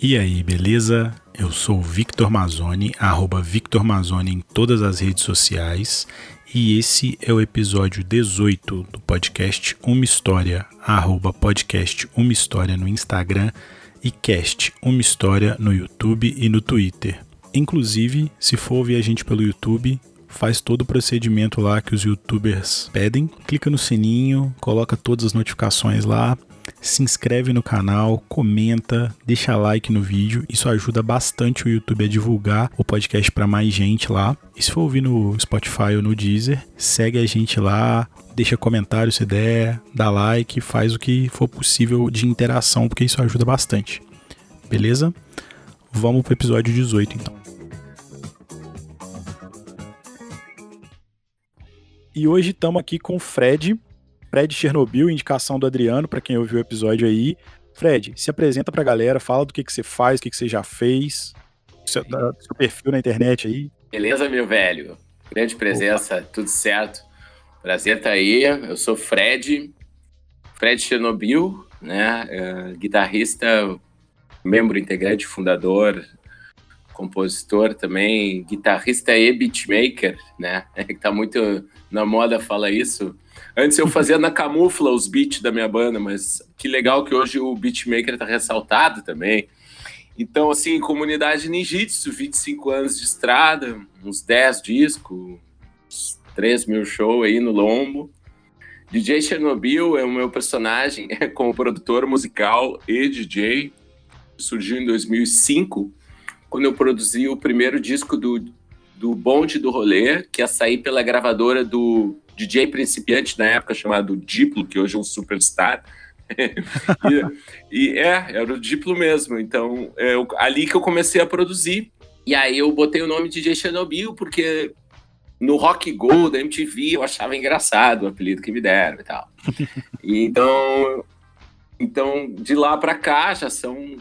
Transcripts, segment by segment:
E aí, beleza? Eu sou o Victor Mazzoni, arroba Victor Mazzoni em todas as redes sociais. E esse é o episódio 18 do podcast Uma História, arroba podcast Uma História no Instagram e cast Uma História no YouTube e no Twitter. Inclusive, se for ouvir a gente pelo YouTube, faz todo o procedimento lá que os youtubers pedem. Clica no sininho, coloca todas as notificações lá, se inscreve no canal, comenta, deixa like no vídeo. Isso ajuda bastante o YouTube a divulgar o podcast para mais gente lá. E se for ouvir no Spotify ou no Deezer, segue a gente lá, deixa comentário se der, dá like, faz o que for possível de interação, porque isso ajuda bastante. Beleza? Vamos pro episódio 18 então. E hoje estamos aqui com o Fred, Fred Chernobyl, indicação do Adriano, para quem ouviu o episódio aí. Fred, se apresenta para a galera, fala do que, que você faz, o que, que você já fez, seu, seu perfil na internet aí. Beleza, meu velho? Grande presença, Opa. tudo certo. Prazer estar tá aí. Eu sou Fred, Fred Chernobyl, né? Uh, guitarrista, membro integrante, fundador, compositor também, guitarrista e beatmaker, né? É que tá muito na moda falar isso. Antes eu fazia na camufla os beats da minha banda, mas que legal que hoje o beatmaker tá ressaltado também. Então, assim, comunidade ninjitsu, 25 anos de estrada, uns 10 discos, uns 3 mil shows aí no lombo. DJ Chernobyl é o meu personagem como produtor musical e DJ. Surgiu em 2005 quando eu produzi o primeiro disco do, do Bonde do Rolê, que ia sair pela gravadora do DJ principiante na época, chamado Diplo, que hoje é um superstar. e, e, é, era o Diplo mesmo. Então, é ali que eu comecei a produzir. E aí eu botei o nome de DJ Chernobyl, porque no Rock Go da MTV eu achava engraçado o apelido que me deram e tal. E então, então, de lá para cá já são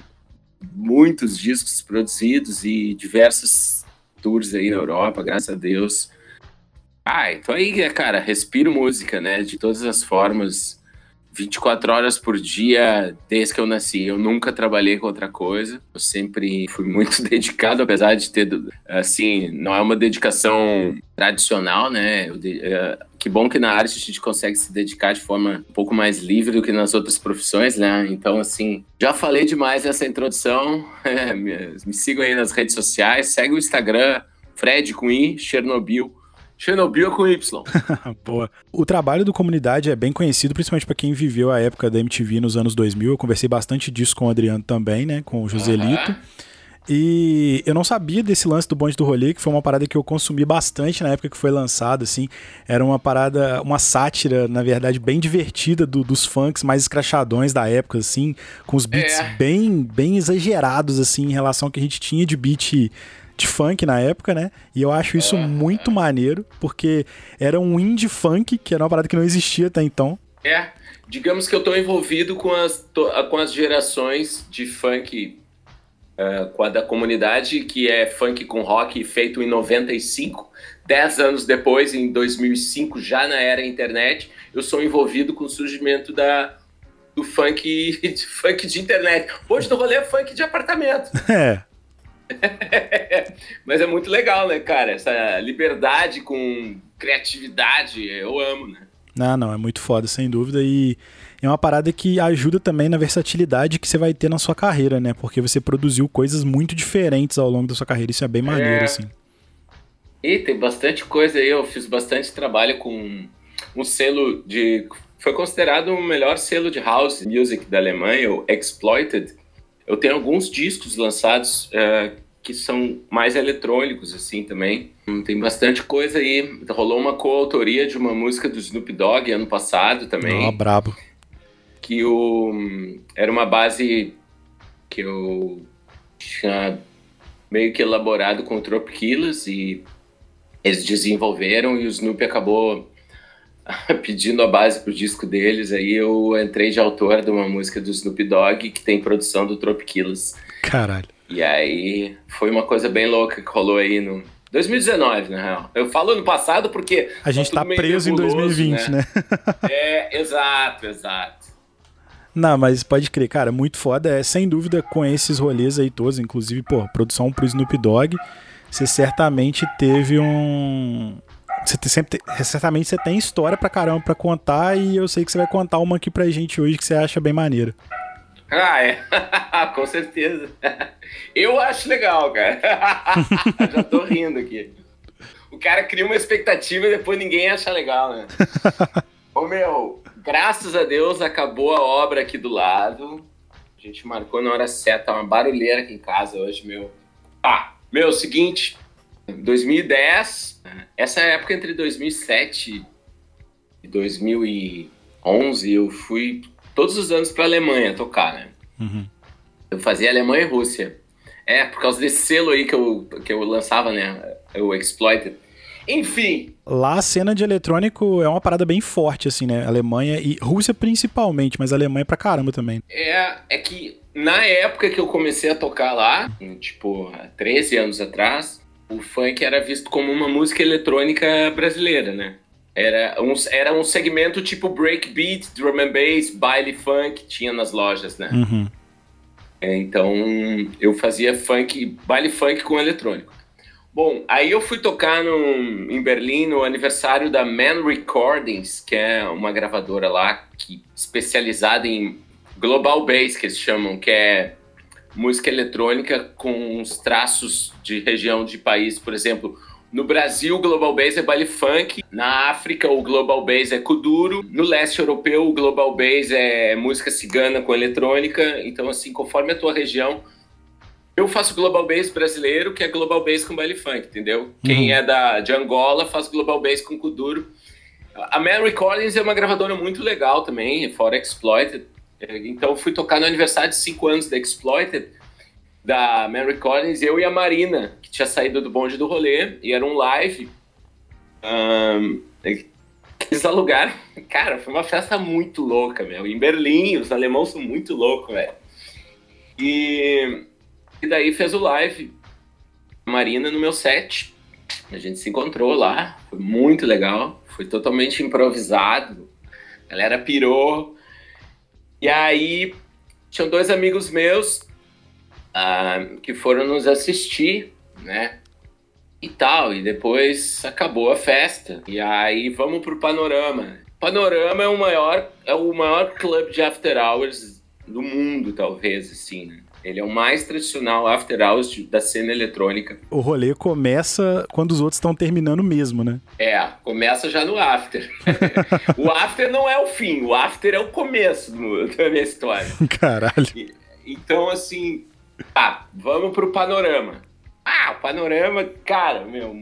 muitos discos produzidos e diversos tours aí na Europa, graças a Deus. Ah, então aí, cara, respiro música, né? De todas as formas. 24 horas por dia desde que eu nasci. Eu nunca trabalhei com outra coisa. Eu sempre fui muito dedicado, apesar de ter, assim, não é uma dedicação tradicional, né? É, que bom que na arte a gente consegue se dedicar de forma um pouco mais livre do que nas outras profissões, né? Então, assim, já falei demais nessa introdução. me, me sigam aí nas redes sociais, segue o Instagram, Fred com I, Chernobyl Chernobyl com Y. Boa. O trabalho do comunidade é bem conhecido, principalmente para quem viveu a época da MTV nos anos 2000. Eu conversei bastante disso com o Adriano também, né? Com o Joselito. Uhum. E eu não sabia desse lance do bonde do rolê, que foi uma parada que eu consumi bastante na época que foi lançado, assim. Era uma parada, uma sátira, na verdade, bem divertida do, dos funks mais escrachadões da época, assim, com os beats é. bem, bem exagerados, assim, em relação ao que a gente tinha de beat de funk na época, né? E eu acho isso muito maneiro, porque era um indie funk, que era uma parada que não existia até então. É, digamos que eu tô envolvido com as, com as gerações de funk uh, com a da comunidade, que é funk com rock feito em 95. Dez anos depois, em 2005, já na era internet, eu sou envolvido com o surgimento da, do funk de, funk de internet. Hoje do rolê é funk de apartamento. É. Mas é muito legal, né, cara? Essa liberdade com criatividade, eu amo, né? Não, não, é muito foda, sem dúvida. E é uma parada que ajuda também na versatilidade que você vai ter na sua carreira, né? Porque você produziu coisas muito diferentes ao longo da sua carreira. Isso é bem maneiro, é... assim. E tem bastante coisa aí. Eu fiz bastante trabalho com um selo de. Foi considerado o melhor selo de house music da Alemanha, o Exploited eu tenho alguns discos lançados é, que são mais eletrônicos, assim, também. Tem bastante coisa aí. Rolou uma coautoria de uma música do Snoop Dogg ano passado também. Oh, brabo. Que o, era uma base que eu tinha meio que elaborado com o Tropicillers e eles desenvolveram e o Snoop acabou pedindo a base pro disco deles, aí eu entrei de autor de uma música do Snoop Dogg que tem produção do Tropiquilas. Caralho. E aí foi uma coisa bem louca que rolou aí no 2019, na real. Eu falo ano passado porque a gente tá, tá preso em 2020, né? né? é, exato, exato. Não, mas pode crer, cara, muito foda. É sem dúvida com esses rolês aí todos, inclusive, pô, produção pro Snoop Dogg, você certamente teve um. Você tem, sempre, certamente você tem história pra caramba pra contar e eu sei que você vai contar uma aqui pra gente hoje que você acha bem maneira. Ah, é. Com certeza. Eu acho legal, cara. Já tô rindo aqui. O cara cria uma expectativa e depois ninguém acha legal, né? Ô meu, graças a Deus acabou a obra aqui do lado. A gente marcou na hora certa, uma barulheira aqui em casa hoje, meu. Ah, meu, seguinte, 2010, essa época entre 2007 e 2011, eu fui todos os anos para Alemanha tocar, né? Uhum. Eu fazia Alemanha e Rússia. É, por causa desse selo aí que eu, que eu lançava, né? O Exploited. Enfim. Lá a cena de eletrônico é uma parada bem forte, assim, né? Alemanha e Rússia principalmente, mas Alemanha pra caramba também. É, é que na época que eu comecei a tocar lá, tipo, há 13 anos atrás, o funk era visto como uma música eletrônica brasileira, né? Era um, era um segmento tipo breakbeat, drum and bass, baile funk, tinha nas lojas, né? Uhum. É, então eu fazia funk, baile funk com eletrônico. Bom, aí eu fui tocar no, em Berlim no aniversário da Man Recordings, que é uma gravadora lá que especializada em global bass, que eles chamam, que é música eletrônica com uns traços de região de país, por exemplo, no Brasil, o Global Bass é baile funk. Na África, o Global Bass é kuduro. No leste europeu, o Global Bass é música cigana com eletrônica. Então, assim, conforme a tua região, eu faço Global Bass brasileiro, que é Global Bass com baile funk, entendeu? Uhum. Quem é da, de Angola faz Global Bass com kuduro. A Mary Collins é uma gravadora muito legal também, fora Exploited. Então, fui tocar no aniversário de 5 anos da Exploited da Mary Collins, eu e a Marina, que tinha saído do bonde do rolê, e era um live. Um, eles alugaram. Cara, foi uma festa muito louca, meu. Em Berlim, os alemãos são muito loucos, velho. E, e daí fez o live. A Marina no meu set. A gente se encontrou lá. Foi muito legal. Foi totalmente improvisado. A galera pirou. E aí, tinham dois amigos meus uh, que foram nos assistir, né? E tal, e depois acabou a festa. E aí vamos pro Panorama. Panorama é o maior, é o maior clube de after hours do mundo, talvez, assim, né? Ele é o mais tradicional after hours da cena eletrônica. O rolê começa quando os outros estão terminando mesmo, né? É, começa já no after. o after não é o fim, o after é o começo do, da minha história. Caralho. E, então, assim, Tá, vamos pro panorama. Ah, o panorama, cara, meu,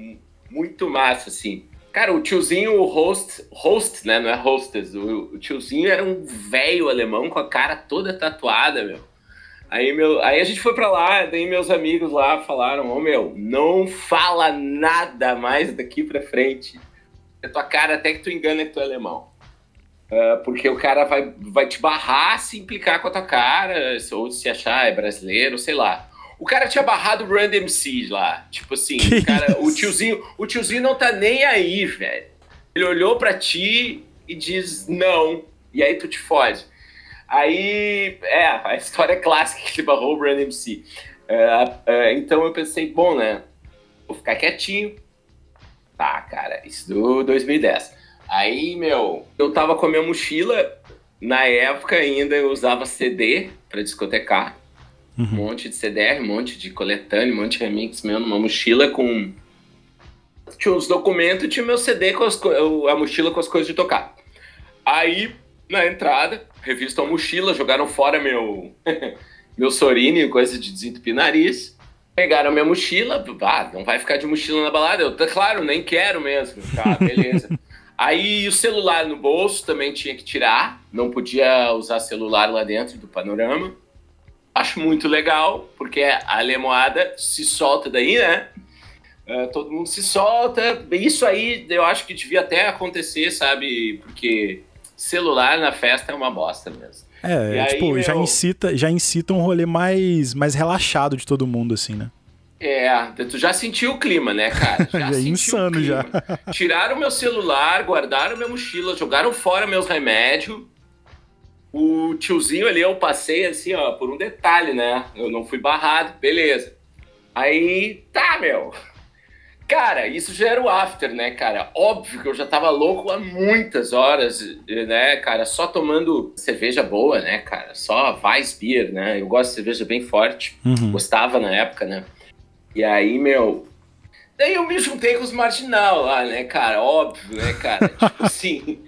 muito massa, assim. Cara, o tiozinho, o host, host, né? Não é hostess. O, o tiozinho era um velho alemão com a cara toda tatuada, meu. Aí, meu, aí a gente foi pra lá, daí meus amigos lá falaram: Ô oh, meu, não fala nada mais daqui pra frente. A tua cara até que tu engana que tu é alemão. Uh, porque o cara vai, vai te barrar se implicar com a tua cara, ou se achar é brasileiro, sei lá. O cara tinha barrado o Run MC lá. Tipo assim, o, cara, o, tiozinho, o tiozinho não tá nem aí, velho. Ele olhou para ti e diz não. E aí tu te fode. Aí, é, a história clássica que ele barrou o Run MC. Uh, uh, então eu pensei, bom, né? Vou ficar quietinho. Tá, cara, isso do 2010. Aí, meu, eu tava com a minha mochila. Na época ainda eu usava CD para discotecar. Uhum. Um monte de CDR, um monte de coletânea, um monte de remix mesmo. Uma mochila com. Tinha os documentos e tinha meu CD com as co... a mochila com as coisas de tocar. Aí, na entrada, revistam a mochila, jogaram fora meu. meu Sorine, coisa de desentupir nariz. Pegaram minha mochila, ah, não vai ficar de mochila na balada. Eu, claro, nem quero mesmo. Tá, beleza. Aí o celular no bolso também tinha que tirar, não podia usar celular lá dentro do panorama. Acho muito legal, porque a lemoada se solta daí, né? Uh, todo mundo se solta. Isso aí eu acho que devia até acontecer, sabe? Porque celular na festa é uma bosta mesmo. É, aí, tipo, meu... já incita, já incita um rolê mais, mais relaxado de todo mundo, assim, né? É, tu já sentiu o clima, né, cara? Já, já é insano já. Tiraram meu celular, guardaram minha mochila, jogaram fora meus remédios. o tiozinho ali, eu passei assim, ó, por um detalhe, né? Eu não fui barrado, beleza. Aí, tá, meu. Cara, isso já era o after, né, cara? Óbvio que eu já tava louco há muitas horas, né, cara? Só tomando cerveja boa, né, cara? Só Weissbier, né? Eu gosto de cerveja bem forte. Uhum. Gostava na época, né? E aí, meu. Daí eu me juntei com os marginal lá, né, cara? Óbvio, né, cara? tipo assim.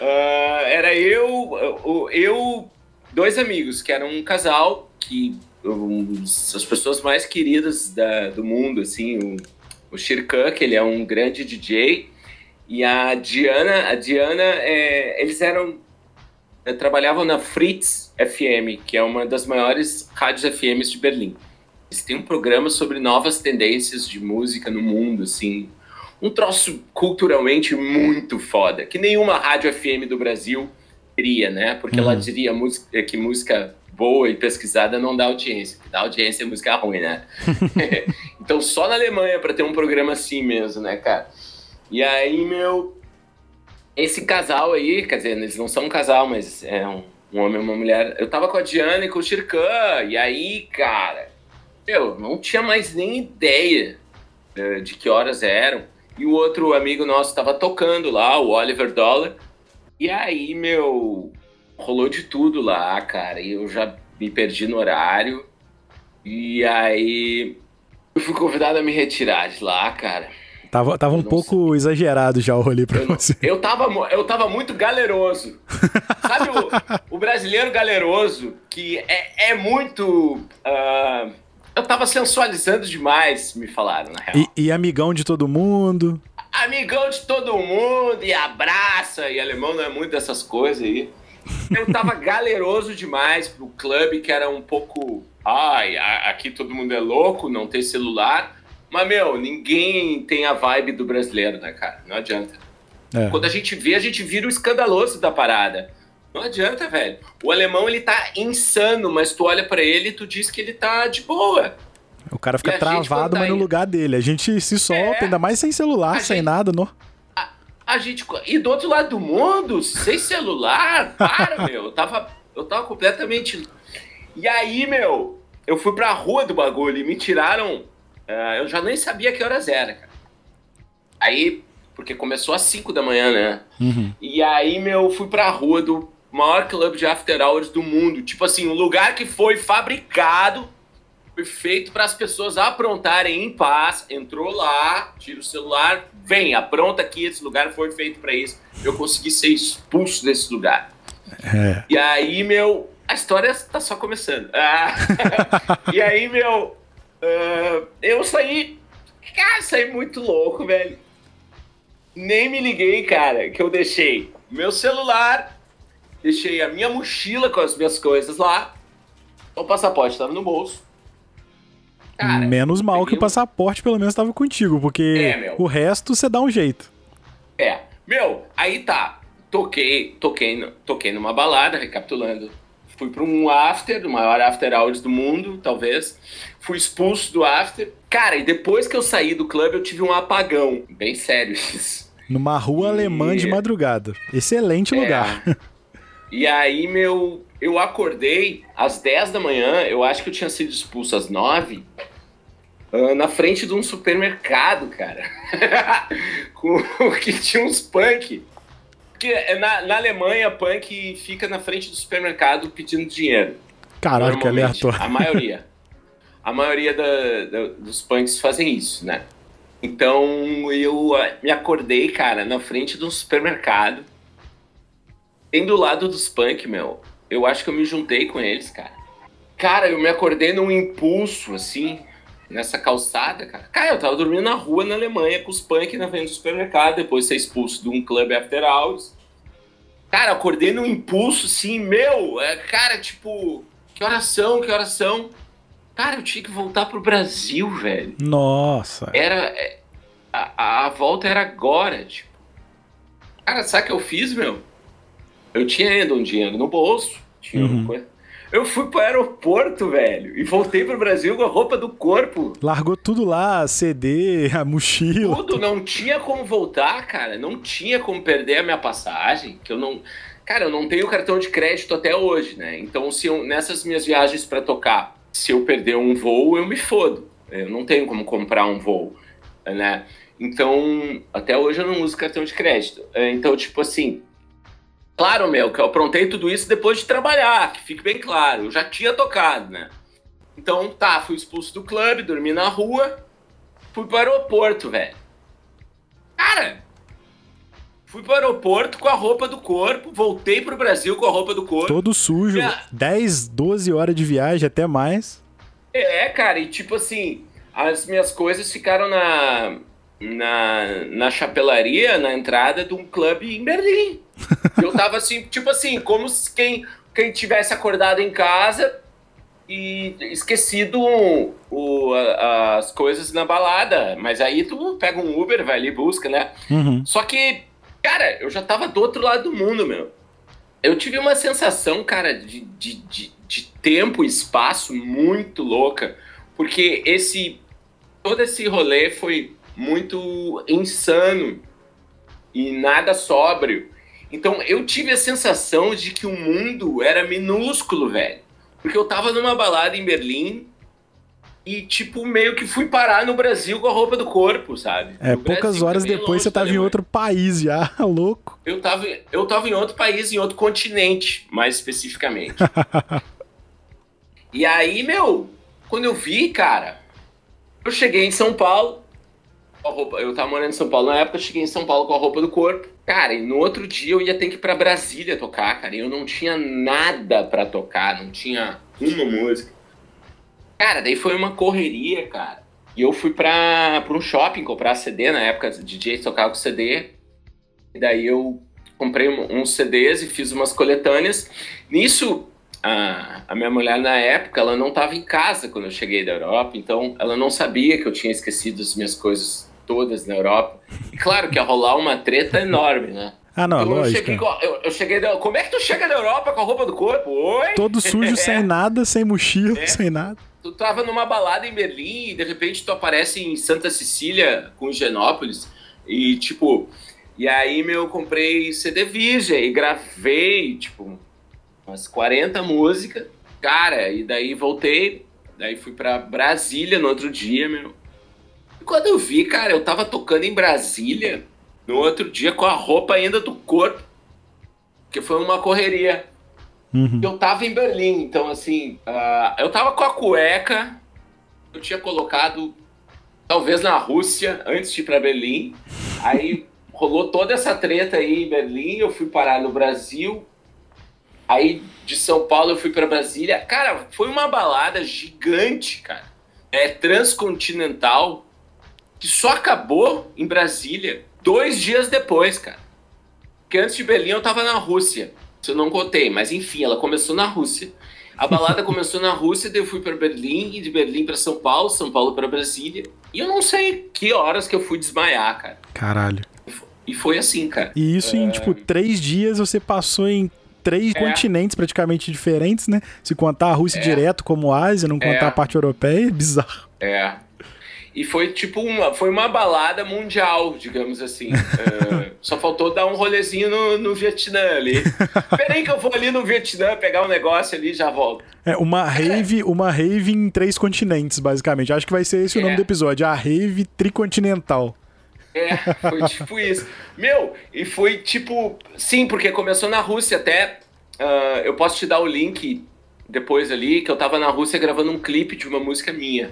Uh, era eu, eu, dois amigos, que eram um casal que. Um, as pessoas mais queridas da, do mundo, assim. Um, o Shirkan, que ele é um grande DJ, e a Diana, a Diana, é, eles eram é, trabalhavam na Fritz FM, que é uma das maiores rádios FMs de Berlim. Eles têm um programa sobre novas tendências de música no mundo, assim, um troço culturalmente muito foda, que nenhuma rádio FM do Brasil teria, né? Porque uhum. ela diria música, que música boa e pesquisada não dá audiência. Dá audiência é música ruim, né? então só na Alemanha para ter um programa assim mesmo, né, cara? E aí, meu. Esse casal aí, quer dizer, eles não são um casal, mas é um, um homem e uma mulher. Eu tava com a Diana e com o Shirkan, e aí, cara, eu não tinha mais nem ideia de, de que horas eram. E o outro amigo nosso tava tocando lá, o Oliver Dollar. E aí, meu, rolou de tudo lá, cara. E eu já me perdi no horário. E aí eu fui convidado a me retirar de lá, cara. Tava, tava um pouco exagerado já o rolê pra eu você. eu, tava, eu tava muito galeroso. Sabe o, o, brasileiro galeroso, que é, é muito. Uh, eu tava sensualizando demais, me falaram, na real. E, e amigão de todo mundo. Amigão de todo mundo, e abraça, e alemão não é muito dessas coisas aí. Eu tava galeroso demais pro clube, que era um pouco. Ai, aqui todo mundo é louco, não tem celular. Mas, meu, ninguém tem a vibe do brasileiro, né, cara? Não adianta. É. Quando a gente vê, a gente vira o escandaloso da parada. Não adianta, velho. O alemão, ele tá insano, mas tu olha para ele e tu diz que ele tá de boa. O cara fica travado, tá mas no lugar dele. A gente se solta, é. ainda mais sem celular, sem gente... nada, não a gente. E do outro lado do mundo, sem celular, para, meu. Eu tava, eu tava completamente. E aí, meu, eu fui pra rua do bagulho e me tiraram. Uh, eu já nem sabia que horas era, cara. Aí, porque começou às 5 da manhã, né? Uhum. E aí, meu, fui pra rua do maior clube de after hours do mundo. Tipo assim, um lugar que foi fabricado feito para as pessoas aprontarem em paz. Entrou lá, tira o celular, vem, apronta aqui, esse lugar foi feito para isso. Eu consegui ser expulso desse lugar. É. E aí, meu, a história está só começando. Ah, e aí, meu, uh, eu saí, cara, saí muito louco, velho. Nem me liguei, cara, que eu deixei meu celular, deixei a minha mochila com as minhas coisas lá, o passaporte estava no bolso Cara, Menos mal que o passaporte pelo menos estava contigo, porque é, o resto você dá um jeito. É. Meu, aí tá. Toquei, toquei, toquei numa balada, recapitulando. Fui para um after, o maior after hours do mundo, talvez. Fui expulso do after. Cara, e depois que eu saí do clube, eu tive um apagão. Bem sério isso. Numa rua e... alemã de madrugada. Excelente é. lugar. E aí, meu, eu acordei às 10 da manhã, eu acho que eu tinha sido expulso às 9, uh, na frente de um supermercado, cara. Com, que tinha uns punk. Porque é na, na Alemanha, punk fica na frente do supermercado pedindo dinheiro. Caraca, que aleatório. A maioria. A maioria da, da, dos punks fazem isso, né? Então eu uh, me acordei, cara, na frente de um supermercado. Tem do lado dos punk, meu eu acho que eu me juntei com eles, cara. Cara, eu me acordei num impulso, assim, nessa calçada, cara. Cara, eu tava dormindo na rua na Alemanha com os punk na frente do supermercado, depois de ser expulso de um clube after hours. Cara, acordei num impulso, assim, meu, é, cara, tipo, que oração, que oração. Cara, eu tinha que voltar pro Brasil, velho. Nossa. Era. É, a, a volta era agora, tipo. Cara, sabe o que eu fiz, meu? Eu tinha ainda um dinheiro no bolso, tinha uhum. coisa. Eu fui pro aeroporto, velho, e voltei pro Brasil com a roupa do corpo. Largou tudo lá, CD, a mochila. Tudo, não tinha como voltar, cara. Não tinha como perder a minha passagem, que eu não. Cara, eu não tenho cartão de crédito até hoje, né? Então, se eu, nessas minhas viagens para tocar, se eu perder um voo, eu me fodo. Eu não tenho como comprar um voo, né? Então, até hoje eu não uso cartão de crédito. É, então, tipo assim, claro, meu, que eu aprontei tudo isso depois de trabalhar, que fique bem claro. Eu já tinha tocado, né? Então, tá, fui expulso do clube, dormi na rua, fui pro aeroporto, velho. Cara, fui pro aeroporto com a roupa do corpo, voltei pro Brasil com a roupa do corpo. Todo sujo, é. 10, 12 horas de viagem, até mais. É, cara, e tipo assim, as minhas coisas ficaram na, na, na chapelaria, na entrada de um clube em Berlim. eu tava assim, tipo assim, como quem, quem tivesse acordado em casa e esquecido o, a, as coisas na balada. Mas aí tu pega um Uber, vai ali e busca, né? Uhum. Só que, cara, eu já tava do outro lado do mundo, meu. Eu tive uma sensação, cara, de, de, de, de tempo e espaço muito louca. Porque esse. Todo esse rolê foi muito insano e nada sóbrio. Então eu tive a sensação de que o mundo era minúsculo, velho. Porque eu tava numa balada em Berlim e, tipo, meio que fui parar no Brasil com a roupa do corpo, sabe? É, no poucas Brasil, horas depois você tava em outro país já, louco. Eu tava, eu tava em outro país, em outro continente, mais especificamente. e aí, meu, quando eu vi, cara, eu cheguei em São Paulo, eu tava morando em São Paulo na época, eu cheguei em São Paulo com a roupa do corpo. Cara, e no outro dia eu ia ter que ir pra Brasília tocar, cara. E eu não tinha nada para tocar, não tinha uma música. Cara, daí foi uma correria, cara. E eu fui pra, pra um shopping comprar CD, na época DJ tocava com CD. E daí eu comprei uns CDs e fiz umas coletâneas. Nisso, a, a minha mulher na época, ela não estava em casa quando eu cheguei da Europa, então ela não sabia que eu tinha esquecido as minhas coisas todas na Europa. E claro que ia rolar uma treta enorme, né? Ah, não, então, lógico. Eu cheguei, eu, eu cheguei da, como é que tu chega na Europa com a roupa do corpo? Oi? Todo sujo, sem nada, sem mochila, é. sem nada. Tu tava numa balada em Berlim e de repente tu aparece em Santa Cecília com Genópolis e tipo... E aí, meu, eu comprei CD Virgem e gravei, tipo, umas 40 músicas. Cara, e daí voltei, daí fui para Brasília no outro dia, meu quando eu vi, cara, eu tava tocando em Brasília no outro dia com a roupa ainda do corpo, que foi uma correria. Uhum. Eu tava em Berlim, então assim, uh, eu tava com a cueca, eu tinha colocado talvez na Rússia antes de ir para Berlim. Aí rolou toda essa treta aí em Berlim, eu fui parar no Brasil. Aí de São Paulo eu fui para Brasília. Cara, foi uma balada gigante, cara. É transcontinental que só acabou em Brasília dois dias depois, cara. Porque antes de Berlim eu tava na Rússia. Isso eu não contei, mas enfim, ela começou na Rússia. A balada começou na Rússia, daí eu fui para Berlim, e de Berlim para São Paulo, São Paulo para Brasília. E eu não sei que horas que eu fui desmaiar, cara. Caralho. E foi assim, cara. E isso é... em, tipo, três dias você passou em três é. continentes praticamente diferentes, né? Se contar a Rússia é. direto como Ásia, não contar é. a parte europeia, é bizarro. É. E foi tipo uma, foi uma balada mundial, digamos assim. uh, só faltou dar um rolezinho no, no Vietnã ali. Peraí que eu vou ali no Vietnã pegar um negócio ali e já volto. É, uma rave, uma rave em três continentes, basicamente. Acho que vai ser esse é. o nome do episódio, a rave tricontinental. É, foi tipo isso. Meu, e foi tipo. Sim, porque começou na Rússia até. Uh, eu posso te dar o link depois ali, que eu tava na Rússia gravando um clipe de uma música minha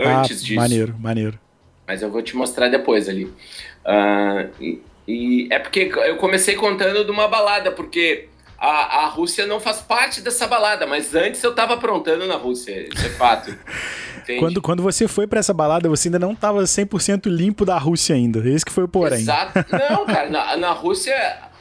antes ah, disso. Maneiro, maneiro. Mas eu vou te mostrar depois ali. Uh, e, e, é porque eu comecei contando de uma balada, porque a, a Rússia não faz parte dessa balada, mas antes eu tava aprontando na Rússia, isso é fato. quando, quando você foi para essa balada, você ainda não tava 100% limpo da Rússia ainda. Esse que foi o porém. Exato. Não, cara, na, na Rússia...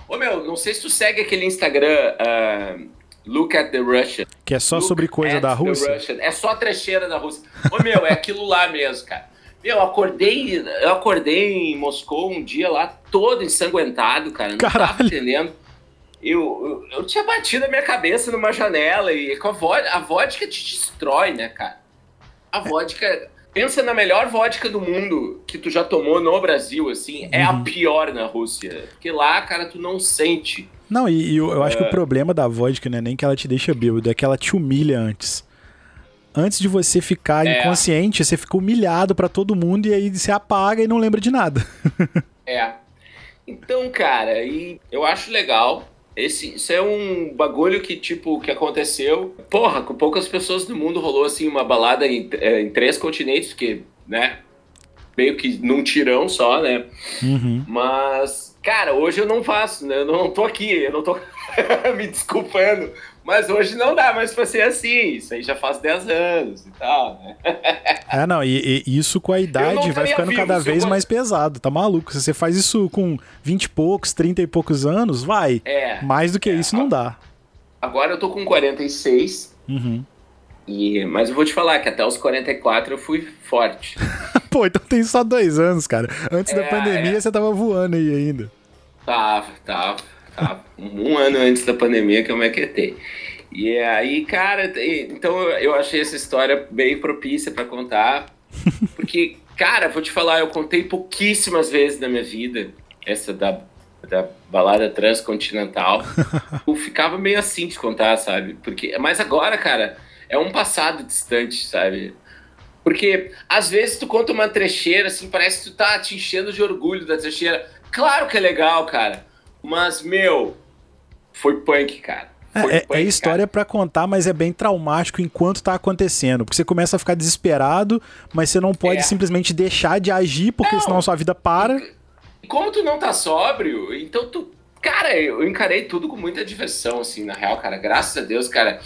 Ô, meu, não sei se tu segue aquele Instagram... Uh, Look at the Russian. Que é só Look sobre coisa da Rússia? É só trecheira da Rússia. Ô, meu, é aquilo lá mesmo, cara. Meu, eu acordei, eu acordei em Moscou um dia lá todo ensanguentado, cara. Não Caralho. tava entendendo. Eu, eu, eu, tinha batido a minha cabeça numa janela e com a vodka, a vodka te destrói, né, cara? A vodka. Pensa na melhor vodka do mundo que tu já tomou no Brasil, assim, é a Uhum. pior na Rússia. Porque lá, cara, tu não sente. Não, e, e eu, eu acho que o problema da vodka não é nem que ela te deixa bêbado, é que ela te humilha antes. Antes de você ficar É. inconsciente, você fica humilhado pra todo mundo e aí você apaga e não lembra de nada. É. Então, cara, e eu acho legal. Esse, isso é um bagulho que, tipo, que aconteceu. Porra, com poucas pessoas do mundo rolou, assim, uma balada em, é, em três continentes, que, né? Meio que num tirão só, né? Uhum. Mas, cara, hoje eu não faço, né? Eu não tô aqui, eu não tô me desculpando. Mas hoje não dá mais pra ser assim. Isso aí já faz 10 anos e tal, né? É, não, e, e isso com a idade vai ficando vivo cada eu vez fosse- mais pesado, tá maluco? Se você faz isso com 20 e poucos, 30 e poucos anos, vai. É. Mais do que É, isso não dá. Agora eu tô com 46. Uhum. E, mas eu vou te falar que até os 44 eu fui forte. Pô, então tem só dois anos, cara. Antes da É, pandemia é. você tava voando aí ainda. Tava, tava. Um ano antes da pandemia que eu me aquetei. E aí, cara, então eu- achei essa história bem propícia pra contar. Porque, cara, vou te falar, eu contei pouquíssimas vezes na minha vida essa da, da balada transcontinental. eu ficava meio assim de contar, sabe? Porque, mas agora, cara, é um passado distante, sabe? Porque às vezes tu conta uma trecheira, assim, parece que tu tá te enchendo de orgulho da trecheira. Claro que é legal, cara. Mas, meu, foi punk, cara. Foi É, é- punk, é história pra contar, mas é bem traumático enquanto tá acontecendo. Porque você começa a ficar desesperado, mas você não pode É. simplesmente deixar de agir, porque Não. senão a sua vida para. E como tu não tá sóbrio, então tu. Cara, eu encarei tudo com muita diversão, assim, na real, cara. Graças a Deus, cara,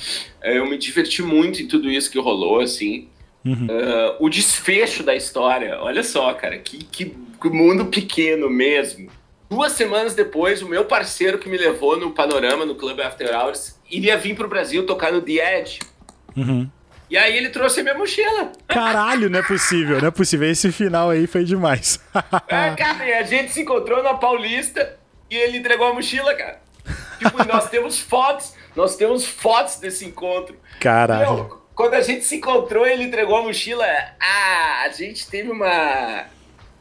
eu me diverti muito em tudo isso que rolou, assim. Uhum. Ah, o desfecho da história, olha só, cara, que, que mundo pequeno mesmo. Duas semanas depois, o meu parceiro que me levou no Panorama, no Club After Hours, iria vir pro Brasil tocar no The Edge. Uhum. E aí ele trouxe a minha mochila. Caralho, não é possível, não é possível. Esse final aí foi demais. É, cara, e a gente se encontrou na Paulista e ele entregou a mochila, cara. Tipo, nós temos fotos, nós temos fotos desse encontro. Caralho. Meu, quando a gente se encontrou, ele entregou a mochila. Ah, a gente teve uma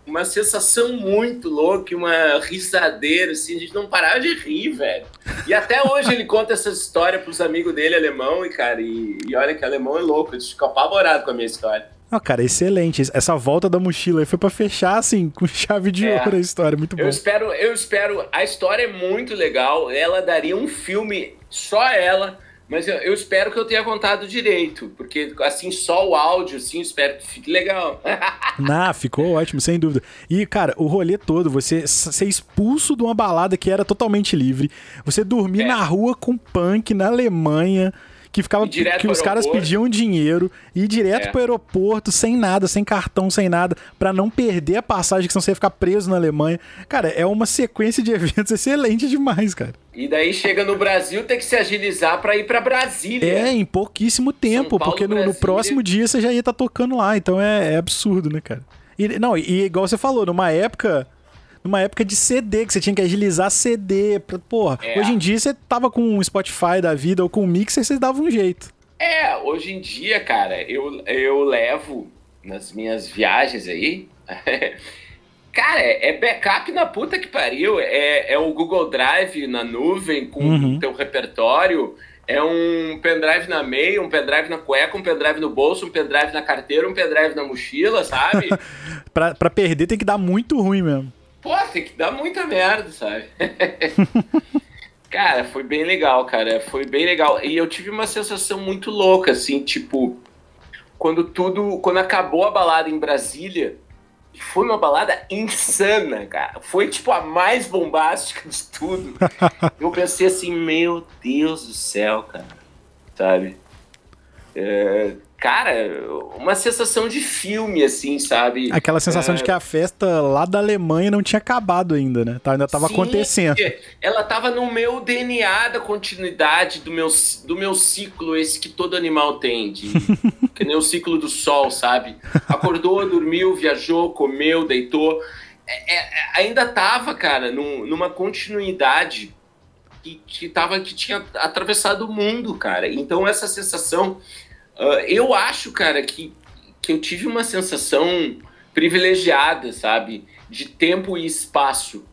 uma sensação muito louca, uma risadeira, assim, a gente não parava de rir, velho. E até hoje ele conta essa história pros amigos dele alemão, e, cara, e, e olha que alemão é louco, eles ficam apavorados com a minha história. Não, cara, excelente. Essa volta da mochila aí foi pra fechar, assim, com chave de É. ouro a história. Muito bom. Eu espero, eu espero. A história é muito legal. Ela daria um filme só ela, mas eu, eu espero que eu tenha contado direito, porque assim só o áudio, assim, espero que fique legal. Nah, ficou ótimo, sem dúvida. E, cara, o rolê todo, você ser expulso de uma balada que era totalmente livre, você dormir É. na rua com punk na Alemanha, que ficava que os caras pediam dinheiro, ir direto É. pro aeroporto, sem nada, sem cartão, sem nada, pra não perder a passagem, que senão você ia ficar preso na Alemanha. Cara, é uma sequência de eventos excelente demais, cara. e daí chega no Brasil, tem que se agilizar pra ir pra Brasília. É, em pouquíssimo tempo, Paulo, porque no, no próximo dia você já ia estar tocando lá, então é, é absurdo, né, cara? E, não, e igual você falou, numa época. Numa época de CD, que você tinha que agilizar CD. Pra, porra, É. hoje em dia você tava com um Spotify da vida ou com um mixer, você dava um jeito. É, hoje em dia, cara, eu, eu levo nas minhas viagens aí. cara, é, é backup na puta que pariu. É, é o Google Drive na nuvem com Uhum. o teu repertório. É um pendrive na meia, um pendrive na cueca, um pendrive no bolso, um pendrive na carteira, um pendrive na mochila, sabe? Pra, pra perder tem que dar muito ruim mesmo. Pô, tem que dar muita merda, sabe? cara, foi bem legal, cara. Foi bem legal. E eu tive uma sensação muito louca, assim, tipo, quando tudo. Quando acabou a balada em Brasília, foi uma balada insana, cara. Foi tipo a mais bombástica de tudo. eu pensei assim, meu Deus do céu, cara. Sabe? É, cara, uma sensação de filme, assim, sabe? Aquela sensação É. de que a festa lá da Alemanha não tinha acabado ainda, né? Tá- Ainda tava Sim, acontecendo. Ela tava no meu DNA da continuidade do meu, do meu ciclo, esse que todo animal tem, de, que nem o ciclo do sol, sabe? Acordou, dormiu, viajou, comeu, deitou. É, é, ainda tava, cara, num- numa continuidade que, que, tava, que tinha atravessado o mundo, cara. Então essa sensação, ah, eu acho, cara, que, que eu tive uma sensação privilegiada, sabe? De tempo e espaço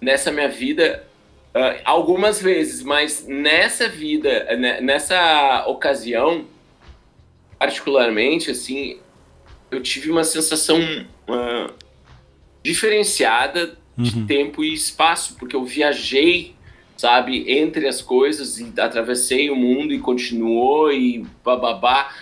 nessa minha vida uh, algumas vezes, mas nessa vida, né, nessa ocasião, particularmente, assim, eu tive uma sensação uh, diferenciada de uhum. tempo e espaço, porque eu viajei, sabe, entre as coisas e atravessei o mundo e continuou e bababá.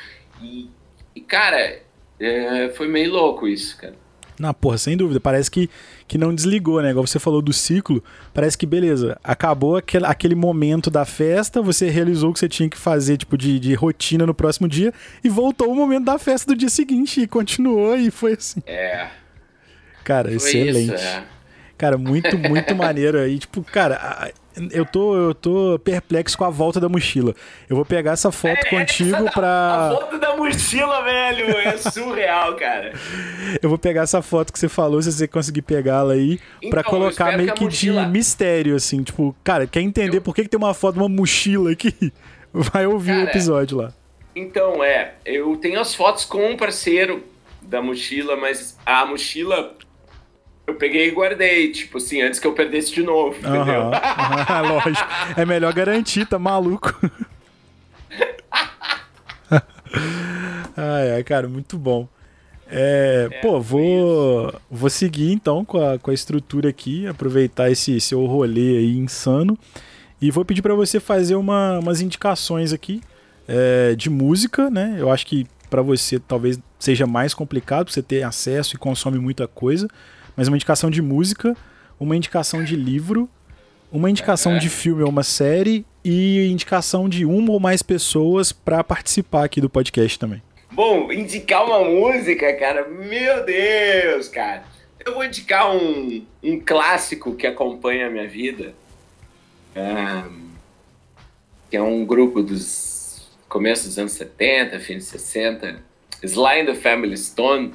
E, e cara, é, foi meio louco isso, cara. Na porra, sem dúvida. Parece que, que não desligou, né? Igual você falou do ciclo. Parece que, beleza, acabou aquele, aquele momento da festa, você realizou o que você tinha que fazer, tipo, de, de rotina no próximo dia, e voltou o momento da festa do dia seguinte, e continuou, e foi assim. É. Cara, foi excelente. Isso, é. Cara, muito, muito maneiro aí. Tipo, cara, eu tô, eu tô perplexo com a volta da mochila. Eu vou pegar essa foto é, contigo essa, pra. A foto da mochila, velho, é surreal, cara. Eu vou pegar essa foto que você falou, se você conseguir pegá-la aí, então, pra colocar meio que, mochila... de mistério, assim. Tipo, cara, quer entender eu... por que, que tem uma foto de uma mochila aqui? Vai ouvir cara, o episódio lá. Então, é, eu tenho as fotos com um parceiro da mochila, mas a mochila eu peguei e guardei, tipo assim, antes que eu perdesse de novo, entendeu? Uhum, uhum, lógico. É melhor garantir, tá maluco? ai, ai, cara, muito bom. É, é, pô, vou, vou seguir então com a, com a estrutura aqui, aproveitar esse seu rolê aí insano. E vou pedir para você fazer uma, umas indicações aqui é, de música, né? Eu acho que para você talvez seja mais complicado, você ter acesso e consome muita coisa mas uma indicação de música, uma indicação de livro, uma indicação de filme ou uma série e indicação de uma ou mais pessoas para participar aqui do podcast também. Bom, indicar uma música, cara, meu Deus, cara. Eu vou indicar um, um clássico que acompanha a minha vida, que é um grupo dos começos dos anos 70, fim de 60, Sly and the Family Stone.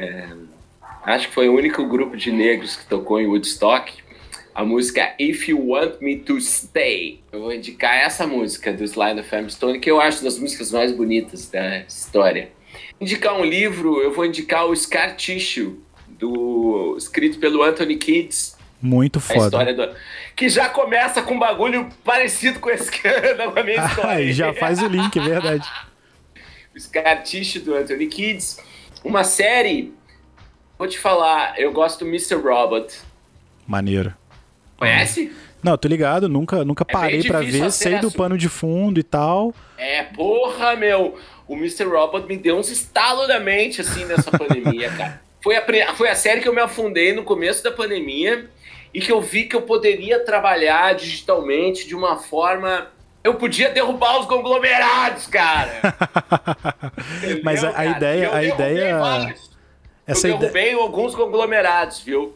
Um, Acho que foi o único grupo de negros que tocou em Woodstock. A música If You Want Me to Stay. Eu vou indicar essa música do the Family Stone, que eu acho das músicas mais bonitas da história. Indicar um livro, eu vou indicar o Scar Tissue, do, escrito pelo Anthony Kids. Muito foda. Do, que já começa com um bagulho parecido com esse com a minha história. Ah, já faz o link, é verdade. o Scar Tissue do Anthony Kids. Uma série Vou te falar, eu gosto do Mr. Robot. Maneiro. Conhece? Não, tô ligado, nunca, nunca é parei para ver, sei do pano de fundo e tal. É, porra, meu. O Mr. Robot me deu uns estalos da mente, assim, nessa pandemia, cara. Foi a, foi a série que eu me afundei no começo da pandemia e que eu vi que eu poderia trabalhar digitalmente de uma forma. Eu podia derrubar os conglomerados, cara. Mas a, a ideia. A ideia. Vários. Essa eu derrubei ideia... alguns conglomerados, viu?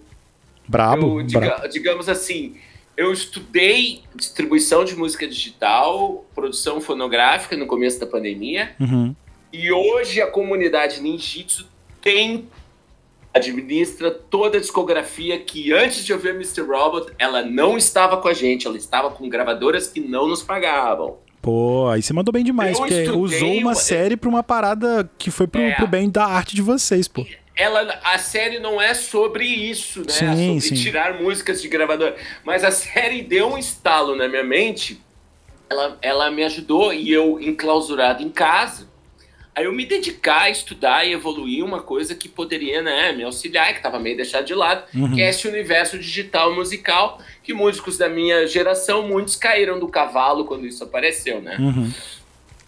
Brabo, eu, diga, Digamos assim, eu estudei distribuição de música digital, produção fonográfica no começo da pandemia. Uhum. E hoje a comunidade Ninjitsu tem administra toda a discografia que antes de eu ver Mr. Robot, ela não estava com a gente, ela estava com gravadoras que não nos pagavam. Pô, aí você mandou bem demais, eu porque usou uma série pra uma parada que foi pro, é, pro bem da arte de vocês, pô ela, a série não é sobre isso, né? Sim, sobre sim. tirar músicas de gravador. Mas a série deu um estalo na minha mente. Ela, ela me ajudou e eu, enclausurado em casa, aí eu me dedicar a estudar e evoluir uma coisa que poderia né, me auxiliar, que estava meio deixado de lado, uhum. que é esse universo digital musical, que músicos da minha geração, muitos caíram do cavalo quando isso apareceu, né? Uhum.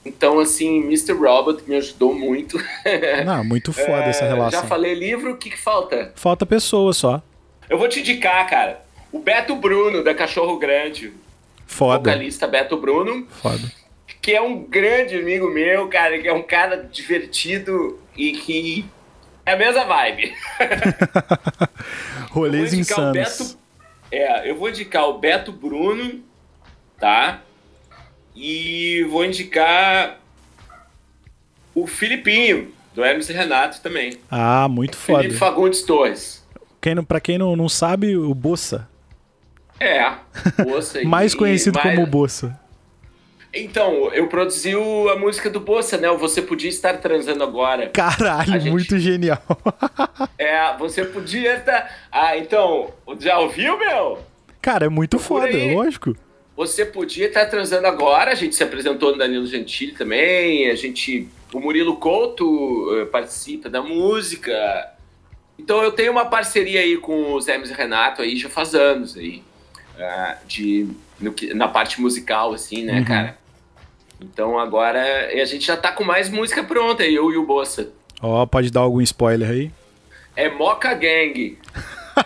Então, assim, Mr. Robot me ajudou muito. Não, muito foda é, essa relação. Já falei livro, o que, que falta? Falta pessoa só. Eu vou te indicar, cara. O Beto Bruno, da Cachorro Grande. Foda. Vocalista Beto Bruno. Foda. Que é um grande amigo meu, cara, que é um cara divertido e que é a mesma vibe. Rolês insanos. Beto, é, eu vou indicar o Beto Bruno, tá? E vou indicar o Filipinho, do Hermes Renato também. Ah, muito foda. Felipe Fagundes Torres. Quem não, pra quem não, não sabe, o Bossa. É, Bossa. mais conhecido mais... como Bossa. Então, eu produzi a música do Bossa, né? O Você Podia Estar Transando Agora. Caralho, gente... muito genial. é, você podia estar. Ah, então, já ouviu, meu? Cara, é muito foda, lógico. Você podia estar transando agora. A gente se apresentou no Danilo Gentili também. A gente. O Murilo Couto uh, participa da música. Então eu tenho uma parceria aí com o Zé e Renato aí já faz anos aí. Uh, de, no, na parte musical, assim, né, uhum. cara? Então agora a gente já tá com mais música pronta, eu e o Bossa. Ó, oh, pode dar algum spoiler aí? É Moca Gang.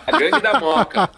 A gangue da Moca.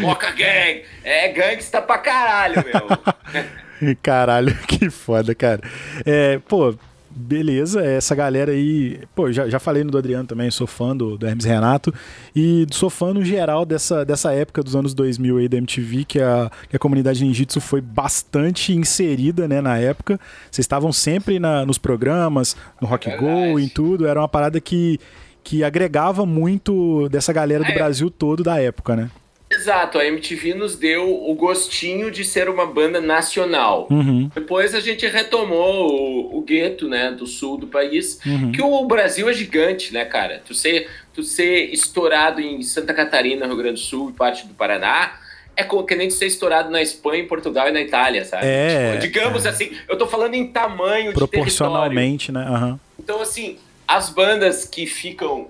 Moca Gang. É gangsta pra caralho, meu. Caralho, que foda, cara. É, pô, beleza, essa galera aí. Pô, já, já falei no do Adriano também, sou fã do, do Hermes Renato. E sou fã no geral dessa, dessa época dos anos 2000 aí da MTV, que a, que a comunidade ninjitsu foi bastante inserida, né, na época. Vocês estavam sempre na, nos programas, no Rock é Go, em tudo. Era uma parada que que agregava muito dessa galera do é. Brasil todo da época, né? Exato, a MTV nos deu o gostinho de ser uma banda nacional. Uhum. Depois a gente retomou o, o gueto, né, do sul do país, uhum. que o Brasil é gigante, né, cara? Tu ser, tu ser estourado em Santa Catarina, Rio Grande do Sul e parte do Paraná, é que nem ser estourado na Espanha, em Portugal e na Itália, sabe? É, tipo, digamos é. assim, eu tô falando em tamanho Proporcionalmente, né? Uhum. Então, assim, as bandas que ficam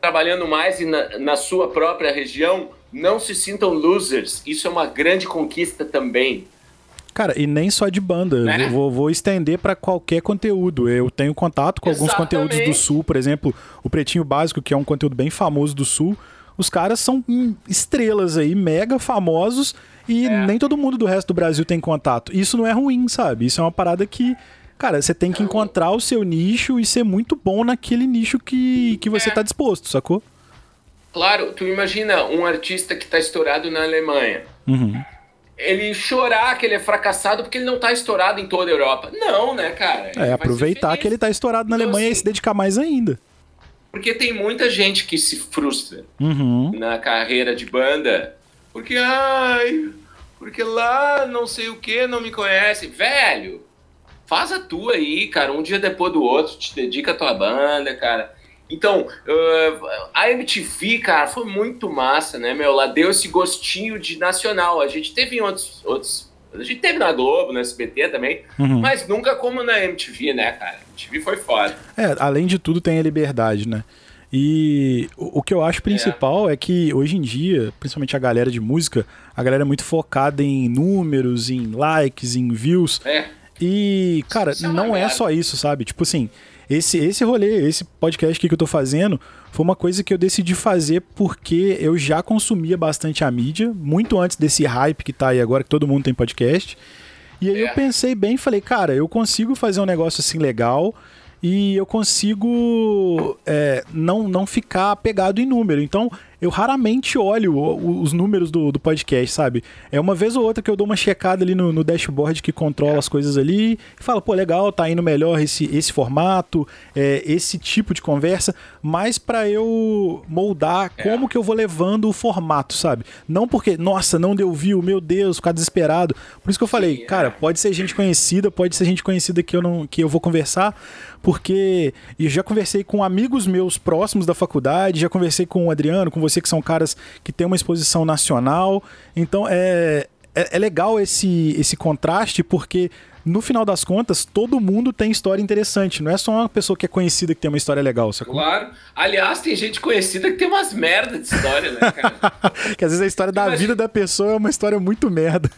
trabalhando mais na, na sua própria região não se sintam losers. Isso é uma grande conquista também. Cara, e nem só de banda. Né? Vou, vou, estender para qualquer conteúdo. Eu tenho contato com Exatamente. alguns conteúdos do Sul, por exemplo, o Pretinho Básico, que é um conteúdo bem famoso do Sul. Os caras são estrelas aí, mega famosos, e é. nem todo mundo do resto do Brasil tem contato. Isso não é ruim, sabe? Isso é uma parada que Cara, você tem que encontrar o seu nicho e ser muito bom naquele nicho que, que você está é. disposto, sacou? Claro, tu imagina um artista que está estourado na Alemanha. Uhum. Ele chorar que ele é fracassado porque ele não está estourado em toda a Europa. Não, né, cara? Ele é, aproveitar que ele está estourado na então, Alemanha assim, e se dedicar mais ainda. Porque tem muita gente que se frustra uhum. na carreira de banda. Porque, ai, porque lá não sei o que, não me conhece. Velho, faz a tua aí, cara, um dia depois do outro, te dedica a tua banda, cara. Então, uh, a MTV, cara, foi muito massa, né, meu? Ela deu esse gostinho de nacional. A gente teve em outros. outros a gente teve na Globo, no SBT também, uhum. mas nunca como na MTV, né, cara? A MTV foi foda. É, além de tudo, tem a liberdade, né? E o, que eu acho principal é. é. que hoje em dia, principalmente a galera de música, a galera é muito focada em números, em likes, em views. É. E, cara, é não é só isso, sabe? Tipo assim, esse, esse rolê, esse podcast que eu tô fazendo, foi uma coisa que eu decidi fazer porque eu já consumia bastante a mídia, muito antes desse hype que tá aí agora, que todo mundo tem podcast. E aí é. eu pensei bem e falei, cara, eu consigo fazer um negócio assim legal e eu consigo é, não, não ficar apegado em número. Então, eu raramente olho os números do, do podcast, sabe? É uma vez ou outra que eu dou uma checada ali no, no dashboard que controla as coisas ali e falo, pô, legal, tá indo melhor esse, esse formato, é, esse tipo de conversa, mas para eu moldar é. como que eu vou levando o formato, sabe? Não porque, nossa, não deu view, meu Deus, ficar desesperado. Por isso que eu falei, Sim, cara, é. pode ser gente conhecida, pode ser gente conhecida que eu não que eu vou conversar, porque eu já conversei com amigos meus próximos da faculdade, já conversei com o Adriano, com você que são caras que têm uma exposição nacional. Então é, é, é legal esse, esse contraste, porque no final das contas, todo mundo tem história interessante. Não é só uma pessoa que é conhecida que tem uma história legal, sacou? Claro. Aliás, tem gente conhecida que tem umas merda de história, né, cara? que às vezes a história da imagina... vida da pessoa é uma história muito merda.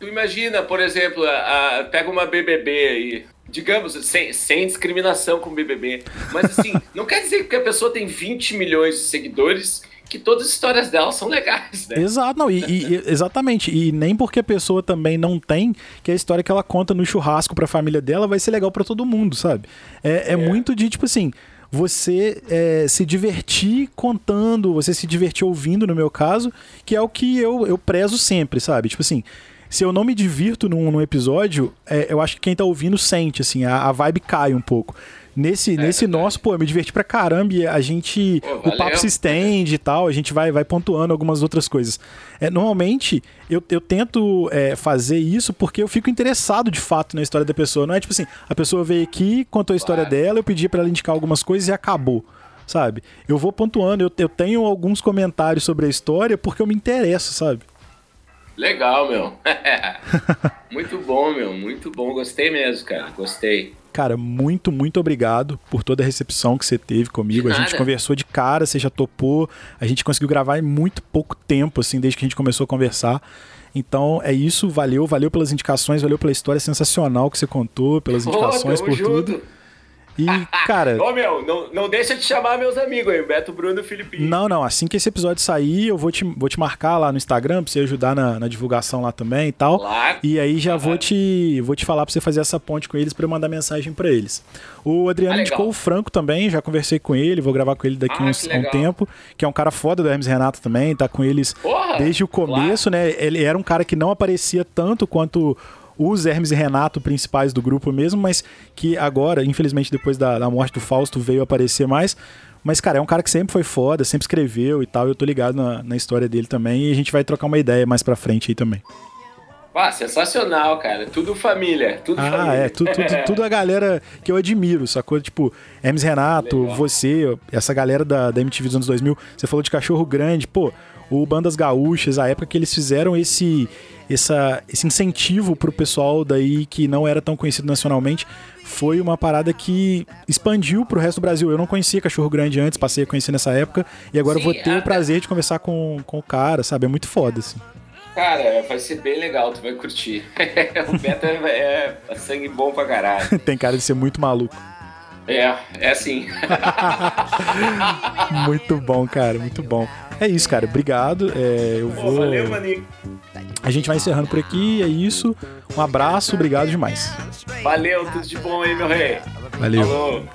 Tu imagina, por exemplo, a, a, pega uma BBB aí, digamos, sem, sem discriminação com BBB. Mas assim, não quer dizer que a pessoa tem 20 milhões de seguidores que todas as histórias dela são legais, né? Exato, não, e, e, exatamente. E nem porque a pessoa também não tem, que a história que ela conta no churrasco pra família dela vai ser legal para todo mundo, sabe? É, é, é, muito de, tipo assim, você é, se divertir contando, você se divertir ouvindo, no meu caso, que é o que eu, eu prezo sempre, sabe? Tipo assim, se eu não me divirto num, num episódio, é, eu acho que quem tá ouvindo sente, assim, a, a vibe cai um pouco. Nesse, é, nesse é, nosso, pô, eu me diverti pra caramba e a gente. Pô, o papo se estende e tal, a gente vai, vai pontuando algumas outras coisas. É, normalmente, eu, eu tento é, fazer isso porque eu fico interessado de fato na história da pessoa. Não é tipo assim, a pessoa veio aqui, contou a história claro. dela, eu pedi para ela indicar algumas coisas e acabou. Sabe? Eu vou pontuando, eu, eu tenho alguns comentários sobre a história porque eu me interesso, sabe? Legal, meu. muito bom, meu. Muito bom. Gostei mesmo, cara. Gostei. Cara, muito, muito obrigado por toda a recepção que você teve comigo. A gente conversou de cara, você já topou. A gente conseguiu gravar em muito pouco tempo, assim, desde que a gente começou a conversar. Então é isso, valeu, valeu pelas indicações, valeu pela história sensacional que você contou, pelas indicações, oh, por junto. tudo. E, cara. Ô, meu, não, não deixa de chamar meus amigos aí, Beto Bruno e Filipinho. Não, não. Assim que esse episódio sair, eu vou te, vou te marcar lá no Instagram pra você ajudar na, na divulgação lá também e tal. Claro. E aí já vou te, vou te falar pra você fazer essa ponte com eles pra eu mandar mensagem pra eles. O Adriano ah, indicou o Franco também, já conversei com ele, vou gravar com ele daqui ah, uns, um tempo, que é um cara foda do Hermes Renato também, tá com eles Porra, desde o começo, claro. né? Ele era um cara que não aparecia tanto quanto os Hermes e Renato principais do grupo mesmo, mas que agora, infelizmente, depois da, da morte do Fausto, veio aparecer mais. Mas, cara, é um cara que sempre foi foda, sempre escreveu e tal. Eu tô ligado na, na história dele também. E a gente vai trocar uma ideia mais pra frente aí também. Ah, sensacional, cara. Tudo família. Tudo ah, família. é. Tudo, tudo, tudo, a galera que eu admiro, sacou? Tipo, Hermes Renato, Legal. você, essa galera da, da MTV dos anos 2000. Você falou de Cachorro Grande. Pô, o Bandas Gaúchas, a época que eles fizeram esse, essa, esse incentivo pro pessoal daí que não era tão conhecido nacionalmente, foi uma parada que expandiu pro resto do Brasil. Eu não conhecia Cachorro Grande antes, passei a conhecer nessa época, e agora Sim, vou ter o prazer de conversar com, com o cara, sabe? É muito foda, assim. Cara, vai ser bem legal, tu vai curtir. o Beto é, é sangue bom pra caralho. Tem cara de ser muito maluco. É, é assim. muito bom, cara, muito bom. É isso, cara. Obrigado. É, eu vou. valeu, maninho. A gente vai encerrando por aqui. É isso. Um abraço. Obrigado demais. Valeu, tudo de bom aí, meu rei. Valeu. Falou.